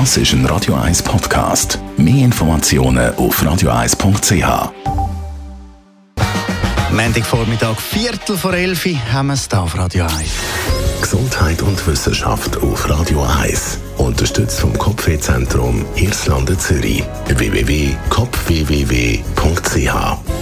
Das ist ein Radio 1 Podcast. Mehr Informationen auf radio1.ch. Montagvormittag, Viertel vor elf, haben wir es hier auf Radio 1. Gesundheit und Wissenschaft auf Radio 1. Unterstützt vom Kopfwehzentrum Irlande Zürich. www.kopfwww.ch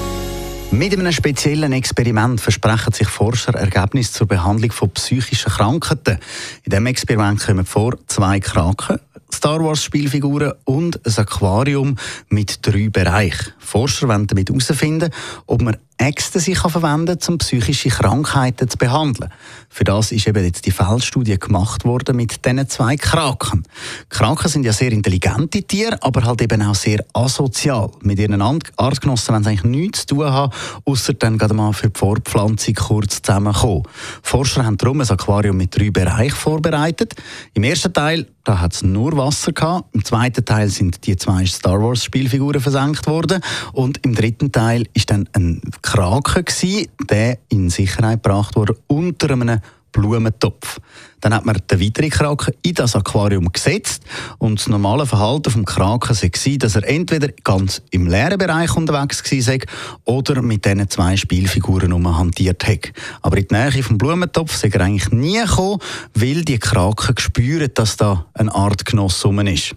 mit einem speziellen Experiment versprechen sich Forscher Ergebnisse zur Behandlung von psychischen Krankheiten. In diesem Experiment kommen vor zwei Krankheiten, Star Wars Spielfiguren und ein Aquarium mit drei Bereichen. Forscher wollen damit herausfinden, ob man Ecstasy kann verwenden kann, um psychische Krankheiten zu behandeln. Für das ist eben jetzt die Feldstudie gemacht worden mit diesen zwei Kraken. Kraken sind ja sehr intelligente Tiere, aber halt eben auch sehr asozial. Mit ihren Artgenossen wollen sie eigentlich nichts zu tun haben, außer dann gerade mal für die Fortpflanzung kurz zusammenkommen. Forscher haben darum ein Aquarium mit drei Bereichen vorbereitet. Im ersten Teil da hat es nur Wasser gehabt. Im zweiten Teil sind die zwei Star Wars Spielfiguren versenkt worden und im dritten Teil ist dann ein Krake gewesen, der in Sicherheit gebracht wurde unter einem Blumentopf. Dann hat man den weiteren Kraken in das Aquarium gesetzt und das normale Verhalten vom Kraken war, dass er entweder ganz im leeren Bereich unterwegs war oder mit diesen zwei Spielfiguren hantiert hat. Aber in die Nähe vom Blumentopf sei er eigentlich nie gekommen, weil die Kraken spüren, dass da eine Art Genoss ist.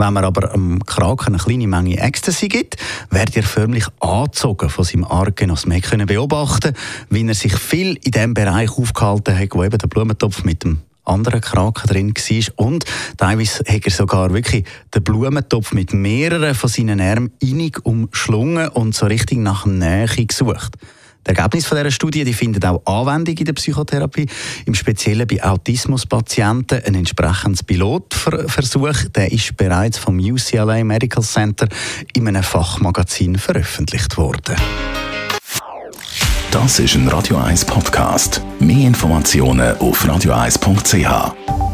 Wenn man aber am Kraken eine kleine Menge Ecstasy gibt, wird er förmlich angezogen von seinem Artgenoss. Wir können beobachten, wie er sich viel in dem Bereich aufgehalten hat, wo eben der Blumentopf mit dem anderen Kraken drin war. Und teilweise hat er sogar wirklich den Blumentopf mit mehreren von seinen Armen innig umschlungen und so richtig nach Nähe gesucht. Die Ergebnisse von dieser Studie die finden auch Anwendung in der Psychotherapie, im Speziellen bei Autismuspatienten. Ein entsprechendes Pilotversuch der ist bereits vom UCLA Medical Center in einem Fachmagazin veröffentlicht worden. Das ist ein Radio 1 Podcast. Mehr Informationen auf radio1.ch.